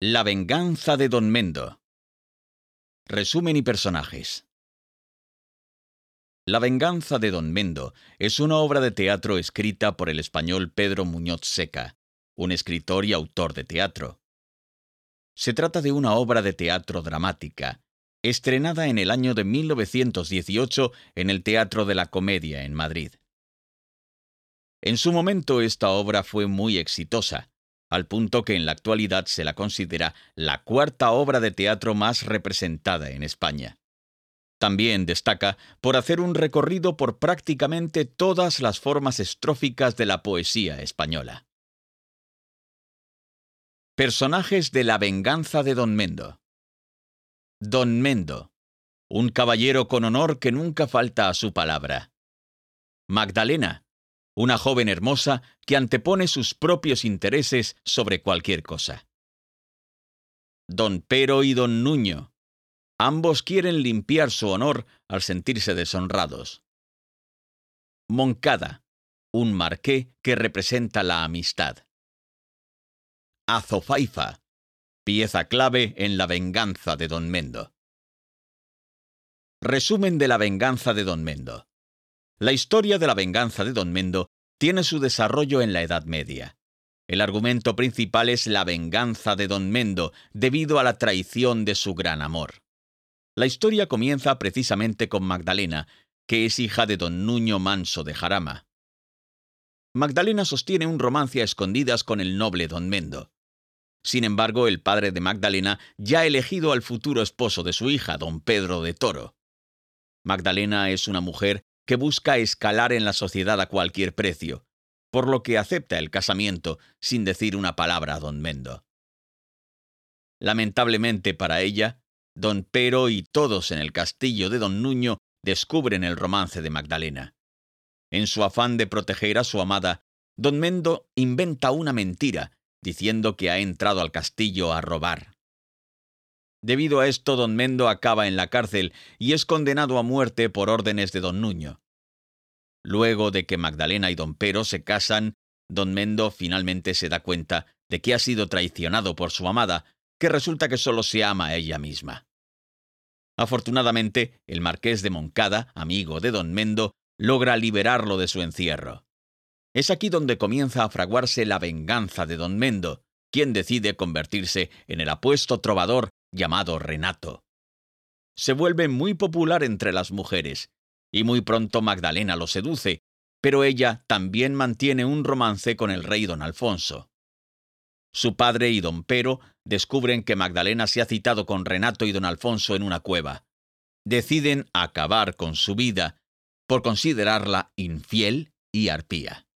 La venganza de Don Mendo. Resumen y personajes. La venganza de Don Mendo es una obra de teatro escrita por el español Pedro Muñoz Seca, un escritor y autor de teatro. Se trata de una obra de teatro dramática, estrenada en el año de 1918 en el Teatro de la Comedia en Madrid. En su momento esta obra fue muy exitosa, al punto que en la actualidad se la considera la cuarta obra de teatro más representada en España. También destaca por hacer un recorrido por prácticamente todas las formas estróficas de la poesía española. Personajes de la venganza de Don Mendo. Don Mendo, un caballero con honor que nunca falta a su palabra. Magdalena, una joven hermosa que antepone sus propios intereses sobre cualquier cosa. Don Pero y don Nuño. Ambos quieren limpiar su honor al sentirse deshonrados. Moncada, un marqué que representa la amistad. Azofaifa, pieza clave en la venganza de Don Mendo. Resumen de la venganza de Don Mendo. La historia de la venganza de Don Mendo tiene su desarrollo en la Edad Media. El argumento principal es la venganza de Don Mendo debido a la traición de su gran amor. La historia comienza precisamente con Magdalena, que es hija de Don Nuño Manso de Jarama. Magdalena sostiene un romance a escondidas con el noble Don Mendo. Sin embargo, el padre de Magdalena ya ha elegido al futuro esposo de su hija, don Pedro de Toro. Magdalena es una mujer que busca escalar en la sociedad a cualquier precio, por lo que acepta el casamiento sin decir una palabra a don Mendo. Lamentablemente para ella, don Pero y todos en el castillo de don Nuño descubren el romance de Magdalena. En su afán de proteger a su amada, don Mendo inventa una mentira, diciendo que ha entrado al castillo a robar. Debido a esto, don Mendo acaba en la cárcel y es condenado a muerte por órdenes de don Nuño. Luego de que Magdalena y don Pero se casan, don Mendo finalmente se da cuenta de que ha sido traicionado por su amada, que resulta que solo se ama a ella misma. Afortunadamente, el marqués de Moncada, amigo de don Mendo, logra liberarlo de su encierro. Es aquí donde comienza a fraguarse la venganza de don Mendo, quien decide convertirse en el apuesto trovador llamado Renato. Se vuelve muy popular entre las mujeres, y muy pronto Magdalena lo seduce, pero ella también mantiene un romance con el rey don Alfonso. Su padre y don Pero descubren que Magdalena se ha citado con Renato y don Alfonso en una cueva. Deciden acabar con su vida por considerarla infiel y arpía.